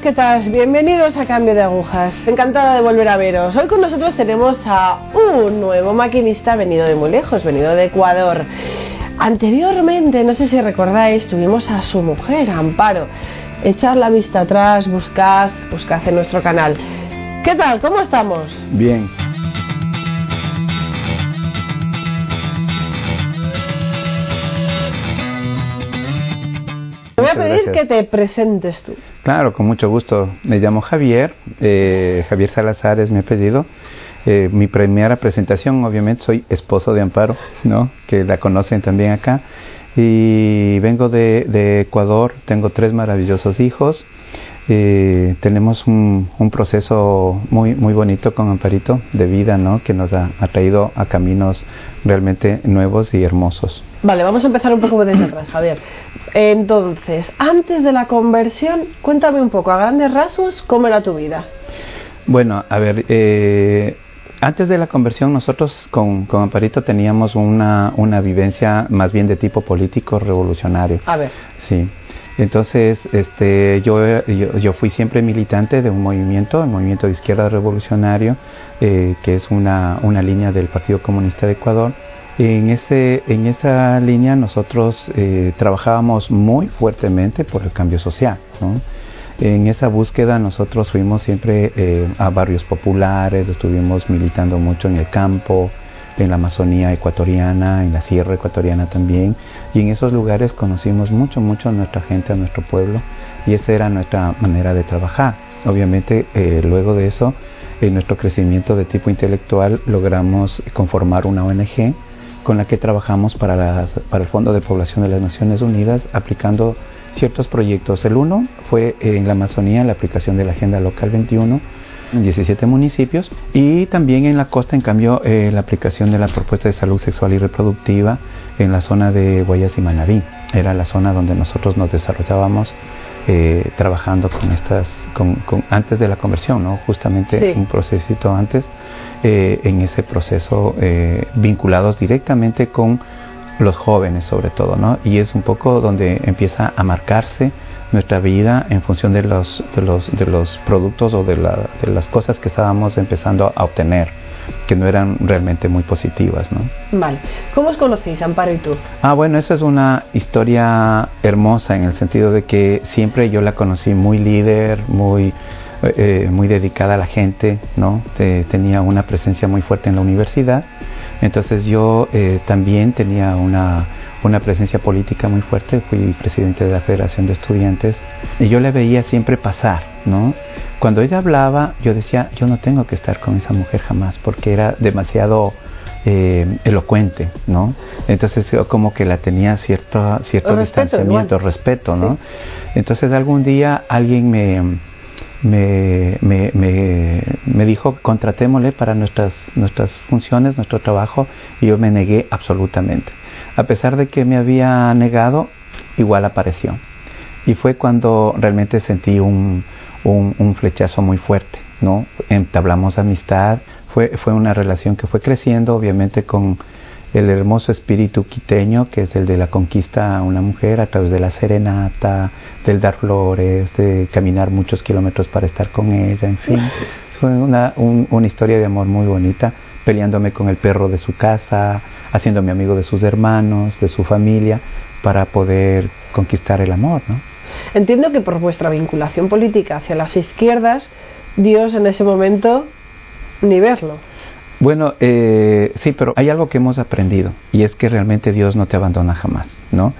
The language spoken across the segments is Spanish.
¿qué tal? Bienvenidos a Cambio de Agujas. Encantada de volver a veros. Hoy con nosotros tenemos a un nuevo maquinista venido de muy lejos, venido de Ecuador. Anteriormente, no sé si recordáis, tuvimos a su mujer, Amparo. Echad la vista atrás, buscad, buscad en nuestro canal. ¿Qué tal? ¿Cómo estamos? Bien. A pedir que te presentes tú. Claro, con mucho gusto. Me llamo Javier, eh, Javier Salazar es mi apellido. Eh, mi primera presentación, obviamente, soy esposo de Amparo, ¿no? Que la conocen también acá. Y vengo de, de Ecuador, tengo tres maravillosos hijos. Eh, tenemos un, un, proceso muy muy bonito con Amparito de vida, ¿no? Que nos ha, ha, traído a caminos realmente nuevos y hermosos. Vale, vamos a empezar un poco desde atrás, Javier. Entonces, antes de la conversión, cuéntame un poco, a grandes rasgos, cómo era tu vida. Bueno, a ver, eh, antes de la conversión nosotros con, con Amparito teníamos una, una vivencia más bien de tipo político revolucionario. A ver. Sí. Entonces, este, yo, yo, yo, fui siempre militante de un movimiento, el movimiento de izquierda revolucionario, eh, que es una, una línea del Partido Comunista de Ecuador. En, ese, en esa línea nosotros eh, trabajábamos muy fuertemente por el cambio social. ¿no? En esa búsqueda nosotros fuimos siempre eh, a barrios populares, estuvimos militando mucho en el campo, en la Amazonía ecuatoriana, en la Sierra ecuatoriana también, y en esos lugares conocimos mucho, mucho a nuestra gente, a nuestro pueblo, y esa era nuestra manera de trabajar. Obviamente, eh, luego de eso, en nuestro crecimiento de tipo intelectual, logramos conformar una ONG con la que trabajamos para, el Fondo de Población de las Naciones Unidas, aplicando ciertos proyectos. El uno fue en la Amazonía, la aplicación de la Agenda Local 21, en 17 municipios y también en la costa, en cambio, eh, la aplicación de la propuesta de salud sexual y reproductiva en la zona de Guayas y Manabí. Era la zona donde nosotros nos desarrollábamos eh, trabajando con estas, con, con, antes de la conversión, ¿no? Justamente Sí. un procesito antes, eh, en ese proceso eh, vinculados directamente con los jóvenes sobre todo, ¿no? Y es un poco donde empieza a marcarse nuestra vida en función de los, de los, de los productos o de, la, de las cosas que estábamos empezando a obtener, que no eran realmente muy positivas, ¿no? Vale. ¿Cómo os conocéis, Amparo y tú? Ah, bueno, esa es una historia hermosa en el sentido de que siempre yo la conocí muy líder, muy, eh, muy dedicada a la gente, ¿no? Te- tenía una presencia muy fuerte en la universidad. Entonces yo eh, también tenía una, una presencia política muy fuerte, fui presidente de la Federación de Estudiantes y yo le veía siempre pasar, ¿no? Cuando ella hablaba, yo decía, yo no tengo que estar con esa mujer jamás, porque era demasiado eh, elocuente, ¿no? Entonces como que la tenía cierto, cierto Respeto, distanciamiento, igual. respeto, ¿no? Sí. Entonces algún día alguien me, me, me, me, me dijo, contratémosle para nuestras, nuestras funciones, nuestro trabajo, y yo me negué absolutamente. A pesar de que me había negado, igual apareció. Y fue cuando realmente sentí un, un, un flechazo muy fuerte, ¿no? Entablamos amistad, fue, fue una relación que fue creciendo, obviamente con el hermoso espíritu quiteño, que es el de la conquista a una mujer a través de la serenata, del dar flores, de caminar muchos kilómetros para estar con ella, en fin. Fue una, un- una historia de amor muy bonita, peleándome con el perro de su casa, haciéndome amigo de sus hermanos, de su familia, para poder conquistar el amor, ¿no? Entiendo que por vuestra vinculación política hacia las izquierdas, Dios en ese momento ni verlo. Bueno, eh, sí, pero hay algo que hemos aprendido y es que realmente Dios no te abandona jamás, ¿no?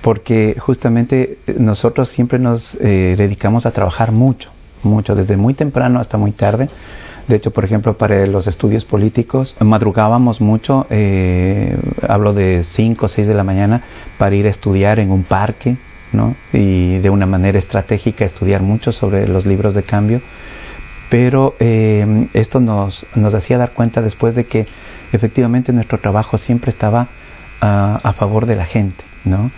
Porque justamente eh, nosotros siempre nos eh, dedicamos a trabajar mucho, mucho, desde muy temprano hasta muy tarde. De hecho, por ejemplo, para los estudios políticos, madrugábamos mucho, eh, hablo de 5 o 6 de la mañana, para ir a estudiar en un parque, ¿no? Y de una manera estratégica estudiar mucho sobre los libros de cambio pero eh, esto nos, nos hacía dar cuenta después de que efectivamente nuestro trabajo siempre estaba ah, a favor de la gente, ¿no?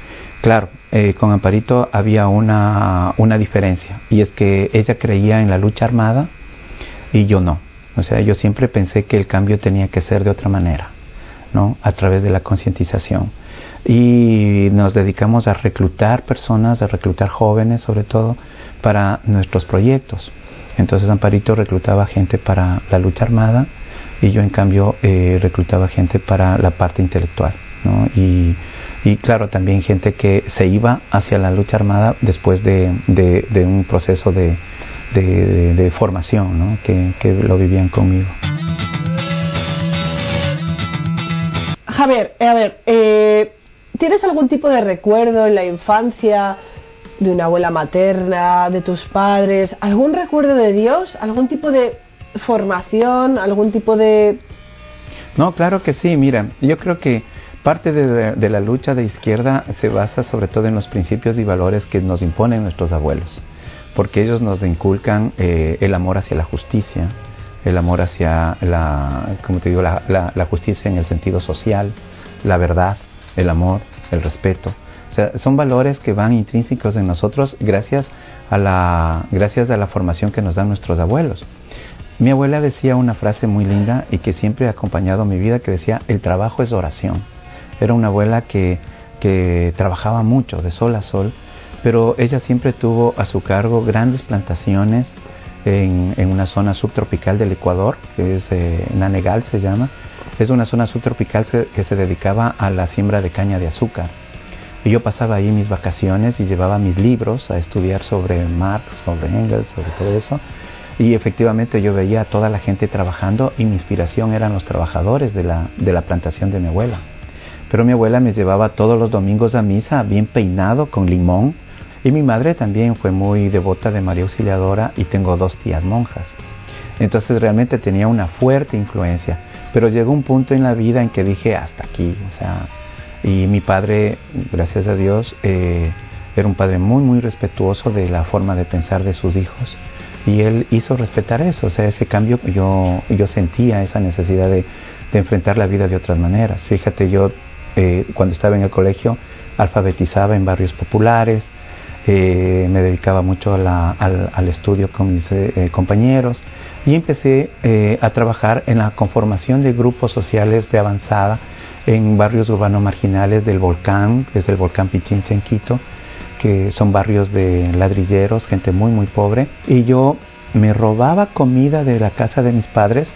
Claro, eh, con Amparito había una, una diferencia y es que ella creía en la lucha armada y yo no. O sea, yo siempre pensé que el cambio tenía que ser de otra manera, ¿no? A través de la concientización. Y nos dedicamos a reclutar personas, a reclutar jóvenes sobre todo para nuestros proyectos. Entonces Amparito reclutaba gente para la lucha armada y yo en cambio eh, reclutaba gente para la parte intelectual. ¿no? Y, y, claro, también gente que se iba hacia la lucha armada después de, de, un proceso de, de formación, ¿no? que, que lo vivían conmigo. Javier, a ver, eh, ¿tienes algún tipo de recuerdo en la infancia de una abuela materna, de tus padres, algún recuerdo de Dios, algún tipo de formación, algún tipo de... No, claro que sí, mira, yo creo que parte de, la lucha de izquierda se basa sobre todo en los principios y valores que nos imponen nuestros abuelos, porque ellos nos inculcan eh, el amor hacia la justicia, el amor hacia la, como te digo, la, la justicia en el sentido social, la verdad, el amor, el respeto. O sea, son valores que van intrínsecos en nosotros gracias a la, gracias a la formación que nos dan nuestros abuelos. Mi abuela decía una frase muy linda y que siempre ha acompañado mi vida, que decía, el trabajo es oración. Era una abuela que, que trabajaba mucho, de sol a sol, pero ella siempre tuvo a su cargo grandes plantaciones en, en una zona subtropical del Ecuador, que es eh, Nanegal se llama. Es una zona subtropical que se dedicaba a la siembra de caña de azúcar. Y yo pasaba ahí mis vacaciones y llevaba mis libros a estudiar sobre Marx, sobre Engels, sobre todo eso. Y efectivamente yo veía a toda la gente trabajando y mi inspiración eran los trabajadores de la, de la plantación de mi abuela. Pero mi abuela me llevaba todos los domingos a misa bien peinado, con limón. Y mi madre también fue muy devota de María Auxiliadora y tengo dos tías monjas. Entonces realmente tenía una fuerte influencia. Pero llegó un punto en la vida en que dije hasta aquí. O sea, y mi padre, gracias a Dios, eh, era un padre muy, muy respetuoso de la forma de pensar de sus hijos y él hizo respetar eso, o sea, ese cambio yo, yo sentía esa necesidad de, enfrentar la vida de otras maneras. Fíjate, yo eh, cuando estaba en el colegio alfabetizaba en barrios populares, eh, me dedicaba mucho al, estudio con mis eh, compañeros y empecé a trabajar en la conformación de grupos sociales de avanzada en barrios urbanos marginales del volcán, que es el volcán Pichincha en Quito, que son barrios de ladrilleros, gente muy muy pobre, y yo me robaba comida de la casa de mis padres,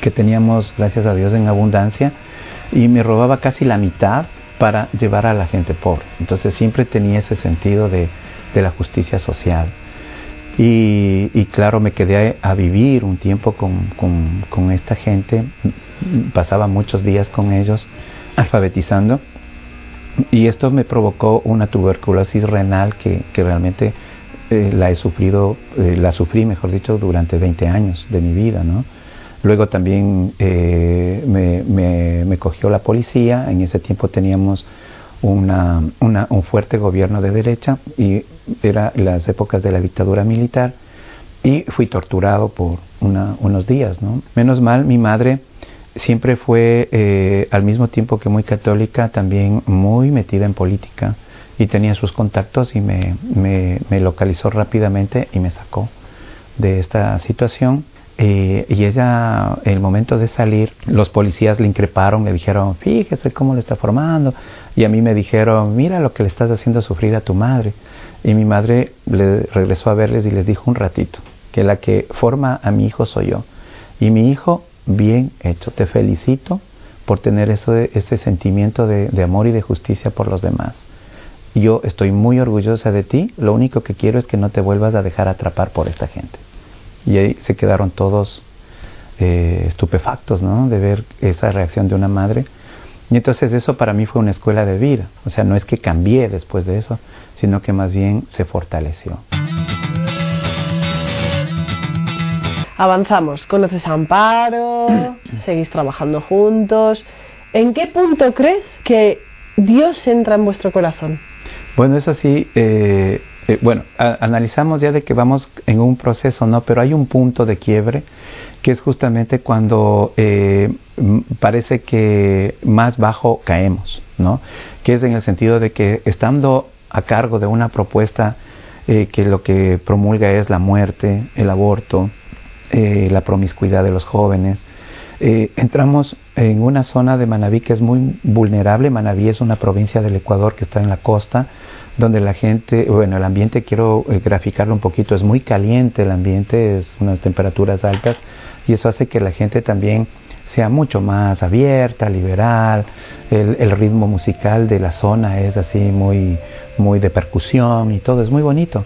que teníamos, gracias a Dios, en abundancia, y me robaba casi la mitad para llevar a la gente pobre. Entonces siempre tenía ese sentido de, la justicia social. Y, claro, me quedé a, vivir un tiempo con, esta gente, pasaba muchos días con ellos alfabetizando y esto me provocó una tuberculosis renal que, que realmente eh, la he sufrido, eh, la sufrí, mejor dicho, durante 20 años de mi vida, ¿no? Luego también eh, me, me, cogió la policía, en ese tiempo teníamos una, un fuerte gobierno de derecha y era las épocas de la dictadura militar y fui torturado por una, unos días, ¿no? Menos mal, mi madre siempre fue, eh, al mismo tiempo que muy católica, también muy metida en política y tenía sus contactos y me, me, localizó rápidamente y me sacó de esta situación. Eh, y ella, en el momento de salir, los policías le increparon, le dijeron, fíjese cómo le está formando. Y a mí me dijeron, mira lo que le estás haciendo sufrir a tu madre. Y mi madre le regresó a verles y les dijo un ratito, que la que forma a mi hijo soy yo. Y mi hijo bien hecho. Te felicito por tener eso, ese sentimiento de, amor y de justicia por los demás. Yo estoy muy orgullosa de ti, lo único que quiero es que no te vuelvas a dejar atrapar por esta gente. Y ahí se quedaron todos eh, estupefactos, ¿no? De ver esa reacción de una madre. Y entonces eso para mí fue una escuela de vida. O sea, no es que cambié después de eso, sino que más bien se fortaleció. avanzamos, conoces a Amparo, seguís trabajando juntos. ¿En qué punto crees que Dios entra en vuestro corazón? Bueno, eso sí, eh, eh, bueno, analizamos ya de que vamos en un proceso, ¿no? Pero hay un punto de quiebre que es justamente cuando eh, parece que más bajo caemos, ¿no? Que es en el sentido de que estando a cargo de una propuesta que lo que promulga es la muerte, el aborto, eh, la promiscuidad de los jóvenes, Eh, entramos en una zona de Manabí que es muy vulnerable. Manabí es una provincia del Ecuador que está en la costa, donde la gente, bueno, el ambiente, quiero eh, graficarlo un poquito, es muy caliente el ambiente, es unas temperaturas altas y eso hace que la gente también sea mucho más abierta, liberal, el, el, ritmo musical de la zona es así muy, muy de percusión y todo, es muy bonito.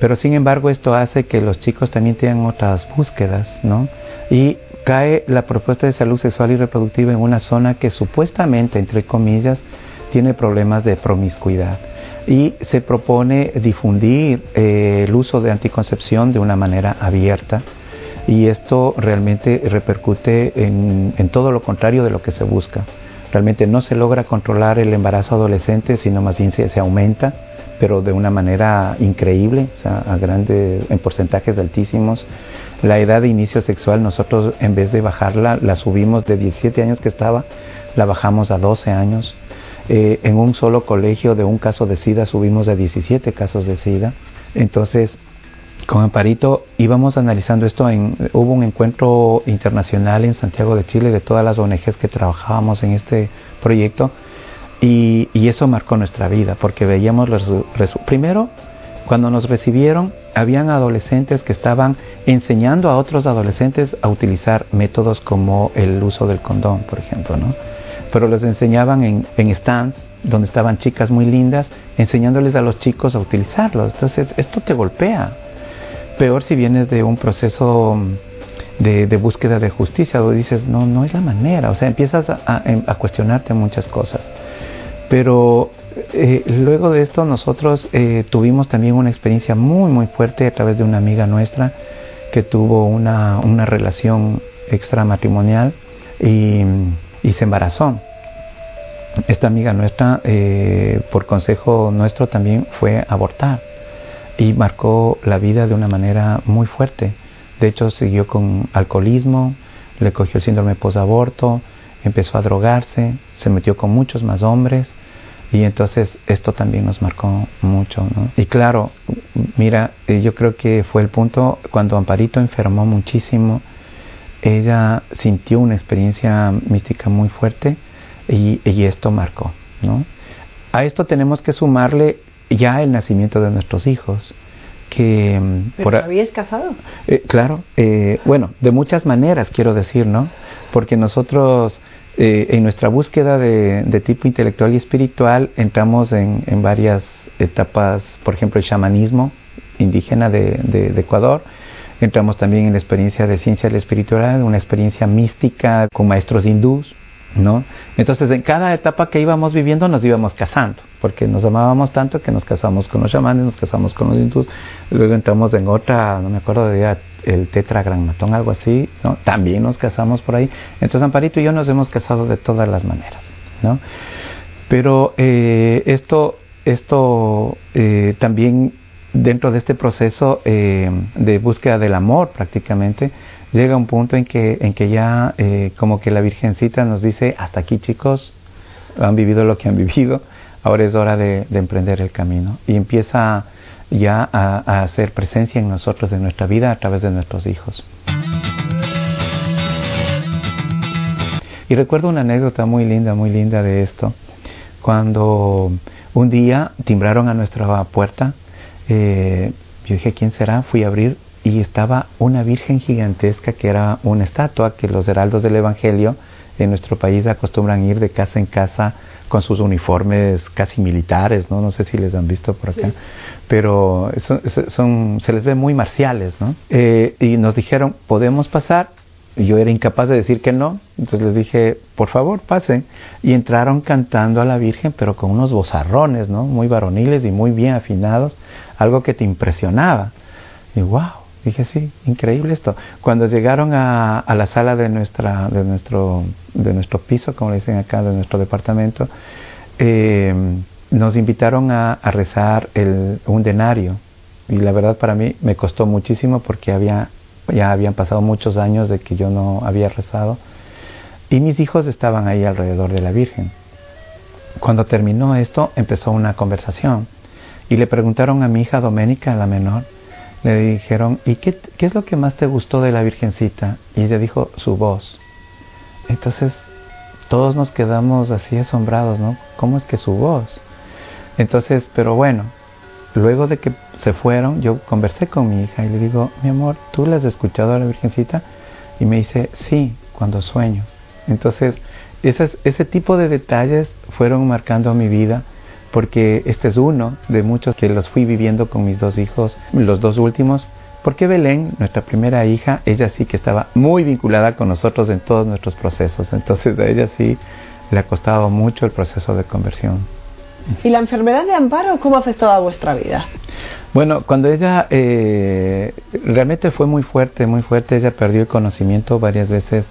Pero sin embargo esto hace que los chicos también tengan otras búsquedas, ¿no? Y cae la propuesta de salud sexual y reproductiva en una zona que supuestamente, entre comillas, tiene problemas de promiscuidad. Y se propone difundir eh, el uso de anticoncepción de una manera abierta. Y esto realmente repercute en, todo lo contrario de lo que se busca. Realmente no se logra controlar el embarazo adolescente, sino más bien se, se aumenta, pero de una manera increíble, o sea, a grande, en porcentajes altísimos. La edad de inicio sexual nosotros en vez de bajarla, la subimos de 17 años que estaba, la bajamos a 12 años. Eh, en un solo colegio de un caso de SIDA subimos de 17 casos de SIDA. Entonces, con Amparito íbamos analizando esto. En, hubo un encuentro internacional en Santiago de Chile de todas las ONGs que trabajábamos en este proyecto y, y eso marcó nuestra vida porque veíamos los primero cuando nos recibieron habían adolescentes que estaban enseñando a otros adolescentes a utilizar métodos como el uso del condón, por ejemplo, ¿no? Pero los enseñaban en, stands donde estaban chicas muy lindas, enseñándoles a los chicos a utilizarlos. Entonces, esto te golpea. Peor si vienes de un proceso de, de búsqueda de justicia, donde dices, no, no es la manera. O sea, empiezas a, a cuestionarte muchas cosas. Pero eh, luego de esto nosotros eh, tuvimos también una experiencia muy muy fuerte a través de una amiga nuestra que tuvo una, una relación extramatrimonial y, y se embarazó. Esta amiga nuestra, eh, por consejo nuestro, también fue abortar y marcó la vida de una manera muy fuerte. De hecho, siguió con alcoholismo, le cogió el síndrome posaborto, empezó a drogarse, se metió con muchos más hombres y entonces esto también nos marcó mucho. Y claro, mira, eh, yo creo que fue el punto cuando Amparito enfermó muchísimo, ella sintió una experiencia mística muy fuerte y, y esto marcó, ¿no? A esto tenemos que sumarle ya el nacimiento de nuestros hijos. Que, mm, ¿Pero por, habías casado? Eh, claro, eh, bueno, de muchas maneras quiero decir, ¿no? Porque nosotros eh, en nuestra búsqueda de, de, tipo intelectual y espiritual entramos en, en, varias etapas, por ejemplo, el chamanismo indígena de, de, de, Ecuador, entramos también en la experiencia de ciencia del espiritual, una experiencia mística con maestros hindús, ¿no? Entonces, en cada etapa que íbamos viviendo nos íbamos casando, porque nos amábamos tanto que nos casamos con los chamanes, nos casamos con los hindús, luego entramos en otra, no me acuerdo de el tetragrammatón, algo así, ¿no? También nos casamos por ahí. Entonces, Amparito y yo nos hemos casado de todas las maneras, ¿no? Pero eh, esto, esto eh, también dentro de este proceso eh, de búsqueda del amor prácticamente, llega un punto en que, en que ya eh, como que la Virgencita nos dice, hasta aquí chicos, han vivido lo que han vivido, ahora es hora de, de emprender el camino. Y empieza ya a, a, hacer presencia en nosotros, en nuestra vida, a través de nuestros hijos. Y recuerdo una anécdota muy linda, muy linda de esto, cuando un día timbraron a nuestra puerta, eh, yo dije, ¿quién será? Fui a abrir y estaba una virgen gigantesca que era una estatua que los heraldos del Evangelio en nuestro país acostumbran ir de casa en casa con sus uniformes casi militares, ¿no? No sé si les han visto por acá, sí. pero son, son, se les ve muy marciales, ¿no? Eh, y nos dijeron, ¿podemos pasar? Yo era incapaz de decir que no, entonces les dije, por favor, pasen. Y entraron cantando a la Virgen, pero con unos bozarrones, ¿no? Muy varoniles y muy bien afinados, algo que te impresionaba. Y wow, Dije, sí, increíble esto. Cuando llegaron a, la sala de, nuestra, de, nuestro, de nuestro piso, como le dicen acá, de nuestro departamento, eh, nos invitaron a, rezar un denario. Y la verdad para mí me costó muchísimo porque había, ya habían pasado muchos años de que yo no había rezado. Y mis hijos estaban ahí alrededor de la Virgen. Cuando terminó esto, empezó una conversación. Y le preguntaron a mi hija Doménica, la menor, le dijeron, ¿y qué, qué, es lo que más te gustó de la Virgencita? Y ella dijo, su voz. Entonces todos nos quedamos así asombrados, ¿no? ¿Cómo es que su voz? Entonces, pero bueno, luego de que se fueron, yo conversé con mi hija y le digo, mi amor, ¿tú la has escuchado a la Virgencita? Y me dice, sí, cuando sueño. Entonces, ese tipo de detalles fueron marcando mi vida porque este es uno de muchos que los fui viviendo con mis dos hijos, los dos últimos, porque Belén, nuestra primera hija, ella sí que estaba muy vinculada con nosotros en todos nuestros procesos, entonces a ella sí le ha costado mucho el proceso de conversión. ¿Y la enfermedad de Amparo cómo afectó a vuestra vida? Bueno, cuando ella eh, realmente fue muy fuerte, muy fuerte, ella perdió el conocimiento varias veces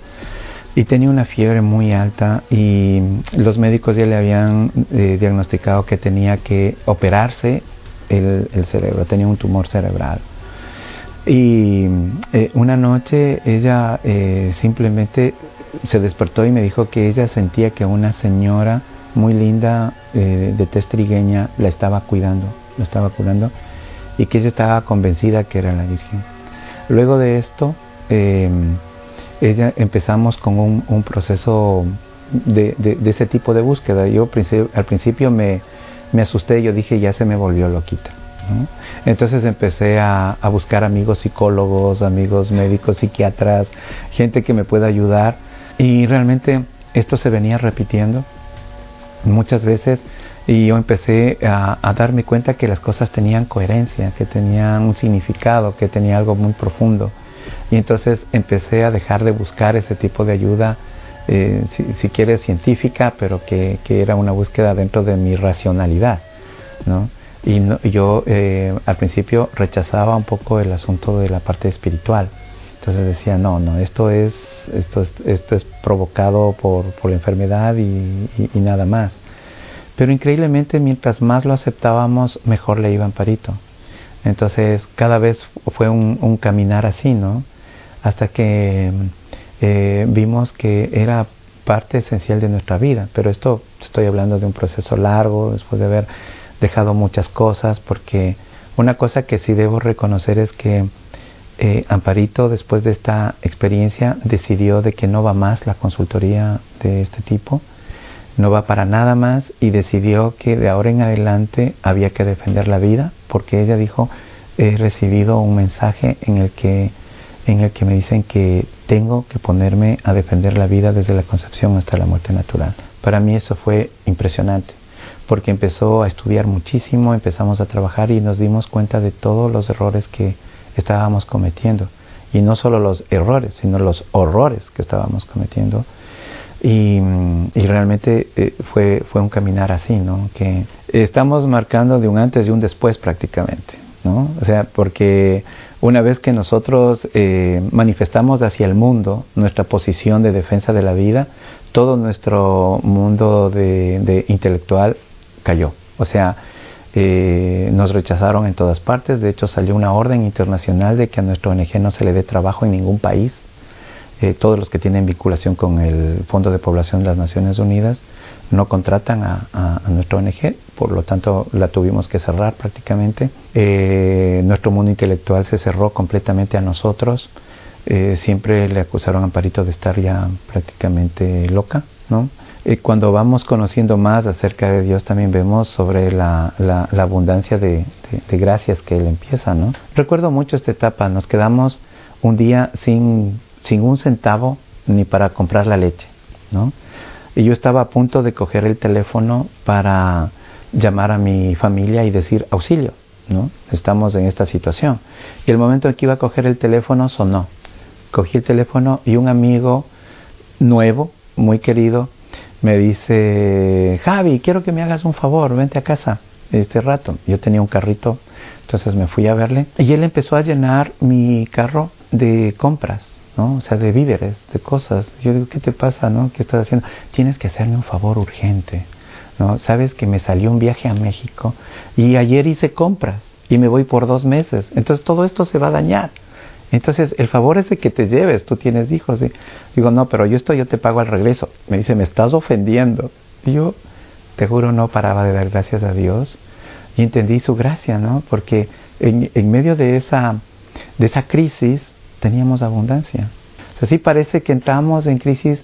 y tenía una fiebre muy alta y los médicos ya le habían eh, diagnosticado que tenía que operarse el, cerebro, tenía un tumor cerebral. Y eh, una noche ella simplemente se despertó y me dijo que ella sentía que una señora muy linda de tez trigueña la estaba cuidando, la estaba curando y que ella estaba convencida que era la Virgen. Luego de esto, ella, empezamos con un, proceso de, ese tipo de búsqueda. Yo al principio me, asusté, yo dije, ya se me volvió loquita. Entonces empecé a, buscar amigos psicólogos, amigos médicos, psiquiatras, gente que me pueda ayudar. Y realmente esto se venía repitiendo muchas veces y yo empecé a, darme cuenta que las cosas tenían coherencia, que tenían un significado, que tenía algo muy profundo. Y entonces empecé a dejar de buscar ese tipo de ayuda, eh, si, quieres científica, pero que, que, era una búsqueda dentro de mi racionalidad. ¿no? Y yo eh, al principio rechazaba un poco el asunto de la parte espiritual. Entonces decía, no, no, esto es, esto es, esto es provocado por, por la enfermedad y, nada más. Pero increíblemente, mientras más lo aceptábamos, mejor le iba Amparito. Entonces, cada vez fue un, un caminar así, ¿no? hasta que eh, vimos que era parte esencial de nuestra vida. Pero esto estoy hablando de un proceso largo, después de haber dejado muchas cosas, porque una cosa que sí debo reconocer es que eh, Amparito, después de esta experiencia, decidió de que no va más la consultoría de este tipo, no va para nada más y decidió que de ahora en adelante había que defender la vida, porque ella dijo, he recibido un mensaje en el que en el que me dicen que tengo que ponerme a defender la vida desde la concepción hasta la muerte natural. Para mí eso fue impresionante, porque empezó a estudiar muchísimo, empezamos a trabajar y nos dimos cuenta de todos los errores que estábamos cometiendo. Y no solo los errores, sino los horrores que estábamos cometiendo. Y, realmente eh, fue, fue un caminar así, ¿no? Que estamos marcando de un antes y un después prácticamente, ¿no? O sea, porque una vez que nosotros eh, manifestamos hacia el mundo nuestra posición de defensa de la vida, todo nuestro mundo de, intelectual cayó. O sea, eh, nos rechazaron en todas partes. De hecho, salió una orden internacional de que a nuestro ONG no se le dé trabajo en ningún país. Eh, todos los que tienen vinculación con el Fondo de Población de las Naciones Unidas no contratan a, a, nuestra ONG, por lo tanto la tuvimos que cerrar prácticamente. Eh, nuestro mundo intelectual se cerró completamente a nosotros. Siempre le acusaron a Amparito de estar ya prácticamente loca, ¿no? Cuando vamos conociendo más acerca de Dios también vemos sobre la, la, abundancia de, de, gracias que Él empieza, ¿no? Recuerdo mucho esta etapa, nos quedamos un día sin, sin un centavo ni para comprar la leche, ¿no? Y yo estaba a punto de coger el teléfono para llamar a mi familia y decir auxilio, ¿no? Estamos en esta situación. Y el momento en que iba a coger el teléfono sonó. Cogí el teléfono y un amigo nuevo, muy querido, me dice, Javi, quiero que me hagas un favor, vente a casa este rato. Yo tenía un carrito, entonces me fui a verle y él empezó a llenar mi carro de compras ¿no? O sea, de víveres, de cosas. Yo digo, ¿qué te pasa, no? ¿Qué estás haciendo? Tienes que hacerme un favor urgente, ¿no? Sabes que me salió un viaje a México y ayer hice compras y me voy por dos meses. Entonces todo esto se va a dañar. Entonces el favor es de que te lleves, tú tienes hijos. ¿sí? Digo, no, pero yo esto yo te pago al regreso. Me dice, me estás ofendiendo. Yo, te juro, no paraba de dar gracias a Dios y entendí su gracia, ¿no? Porque en, en medio de esa, de esa crisis, teníamos abundancia. Así parece que entramos en crisis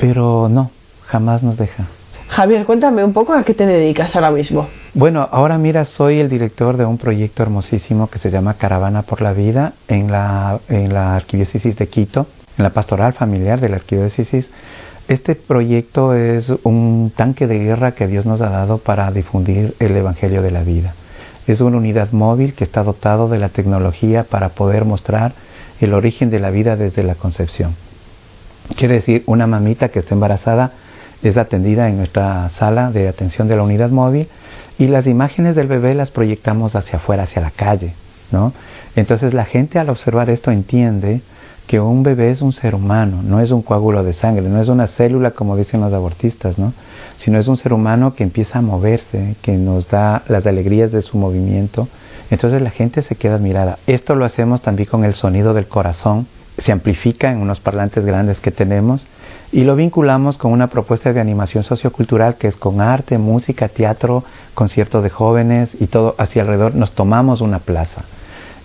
pero no, jamás nos deja. Javier, cuéntame un poco a qué te dedicas ahora mismo. Bueno, ahora mira, soy el director de un proyecto hermosísimo que se llama Caravana por la Vida en la, en la Arquidiócesis de Quito, en la pastoral familiar de la Arquidiócesis. Este proyecto es un tanque de guerra que Dios nos ha dado para difundir el Evangelio de la vida. Es una unidad móvil que está dotado de la tecnología para poder mostrar el origen de la vida desde la concepción. Quiere decir, una mamita que está embarazada es atendida en nuestra sala de atención de la unidad móvil y las imágenes del bebé las proyectamos hacia afuera, hacia la calle, ¿no? Entonces la gente al observar esto entiende que un bebé es un ser humano, no es un coágulo de sangre, no es una célula como dicen los abortistas, ¿no? Sino es un ser humano que empieza a moverse, que nos da las alegrías de su movimiento. Entonces la gente se queda admirada. Esto lo hacemos también con el sonido del corazón, se amplifica en unos parlantes grandes que tenemos y lo vinculamos con una propuesta de animación sociocultural que es con arte, música, teatro, concierto de jóvenes y todo hacia alrededor. Nos tomamos una plaza.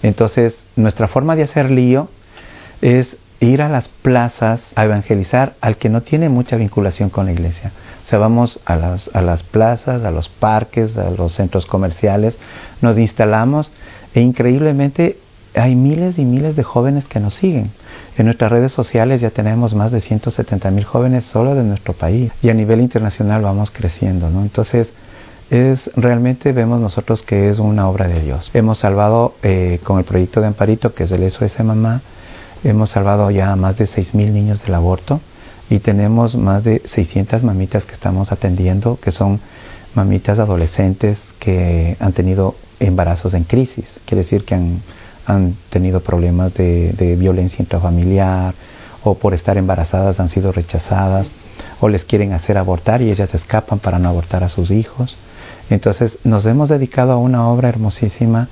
Entonces, nuestra forma de hacer lío es ir a las plazas a evangelizar al que no tiene mucha vinculación con la iglesia. O sea, vamos a las, a las plazas, a los parques, a los centros comerciales, nos instalamos e increíblemente hay miles y miles de jóvenes que nos siguen. En nuestras redes sociales ya tenemos más de 170 mil jóvenes solo de nuestro país y a nivel internacional vamos creciendo, ¿no? Entonces, es realmente vemos nosotros que es una obra de Dios. Hemos salvado eh, con el proyecto de Amparito, que es el SOS Mamá, hemos salvado ya a más de 6 mil niños del aborto y tenemos más de 600 mamitas que estamos atendiendo, que son mamitas adolescentes que han tenido embarazos en crisis, quiere decir que han han tenido problemas de, violencia intrafamiliar o por estar embarazadas han sido rechazadas o les quieren hacer abortar y ellas escapan para no abortar a sus hijos. Entonces nos hemos dedicado a una obra hermosísima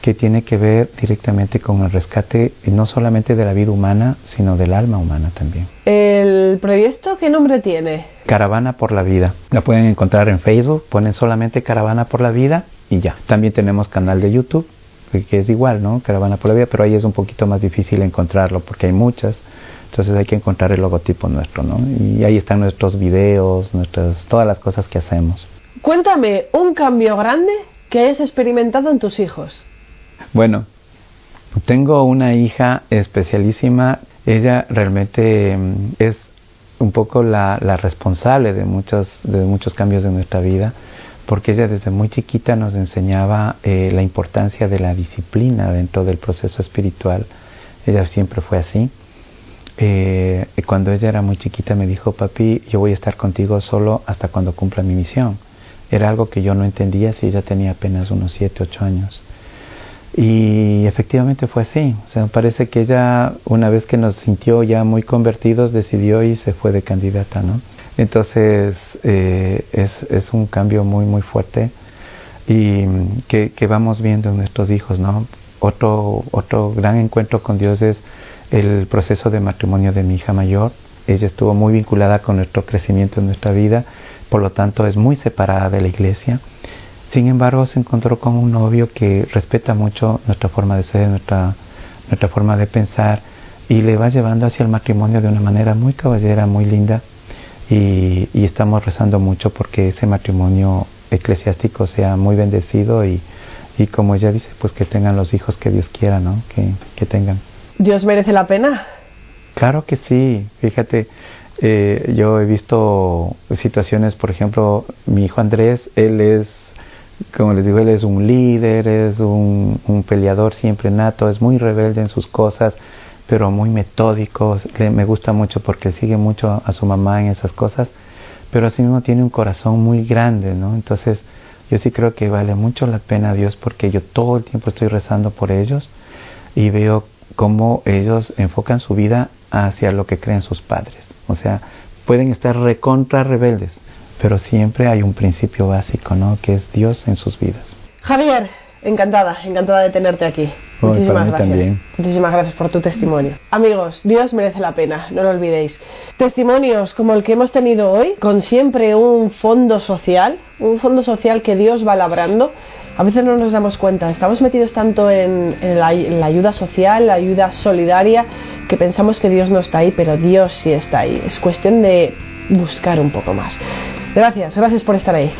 que tiene que ver directamente con el rescate no solamente de la vida humana, sino del alma humana también. ¿El proyecto qué nombre tiene? Caravana por la Vida. La pueden encontrar en Facebook, ponen solamente Caravana por la Vida y ya. También tenemos canal de YouTube que, es igual, ¿no? Caravana por la Vida, pero ahí es un poquito más difícil encontrarlo porque hay muchas. Entonces hay que encontrar el logotipo nuestro, ¿no? Y ahí están nuestros videos, nuestras, todas las cosas que hacemos. Cuéntame un cambio grande que hayas experimentado en tus hijos. Bueno, tengo una hija especialísima. Ella realmente mm, es un poco la, la responsable de muchos, de muchos cambios de nuestra vida porque ella desde muy chiquita nos enseñaba eh, la importancia de la disciplina dentro del proceso espiritual. Ella siempre fue así. Eh, cuando ella era muy chiquita me dijo, papi, yo voy a estar contigo solo hasta cuando cumpla mi misión. Era algo que yo no entendía si ella tenía apenas unos 7, 8 años. Y efectivamente fue así. O sea, parece que ella, una vez que nos sintió ya muy convertidos, decidió y se fue de candidata, ¿no? Entonces eh, es, es, un cambio muy muy fuerte y que, que, vamos viendo en nuestros hijos, ¿no? Otro, otro gran encuentro con Dios es el proceso de matrimonio de mi hija mayor. Ella estuvo muy vinculada con nuestro crecimiento en nuestra vida, por lo tanto es muy separada de la iglesia. Sin embargo, se encontró con un novio que respeta mucho nuestra forma de ser, nuestra, nuestra forma de pensar y le va llevando hacia el matrimonio de una manera muy caballera, muy linda y, estamos rezando mucho porque ese matrimonio eclesiástico sea muy bendecido y, y, como ella dice, pues que tengan los hijos que Dios quiera, ¿no? Que, que tengan. ¿Dios merece la pena? Claro que sí, fíjate, eh, yo he visto situaciones, por ejemplo, mi hijo Andrés, él es, como les digo, él es un líder, es un, peleador siempre nato, es muy rebelde en sus cosas, pero muy metódico, me gusta mucho porque sigue mucho a su mamá en esas cosas, pero así mismo tiene un corazón muy grande, ¿no? Entonces yo sí creo que vale mucho la pena a Dios porque yo todo el tiempo estoy rezando por ellos y veo cómo ellos enfocan su vida hacia lo que creen sus padres. O sea, pueden estar recontra rebeldes, pero siempre hay un principio básico, ¿no? Que es Dios en sus vidas. Javier, encantada, encantada de tenerte aquí. Muchísimas gracias. Muchísimas gracias por tu testimonio. Amigos, Dios merece la pena, no lo olvidéis. Testimonios como el que hemos tenido hoy, con siempre un fondo social, un fondo social que Dios va labrando. A veces no nos damos cuenta, estamos metidos tanto en, la, ayuda social, la ayuda solidaria, que pensamos que Dios no está ahí, pero Dios sí está ahí. Es cuestión de buscar un poco más. Gracias, gracias por estar ahí.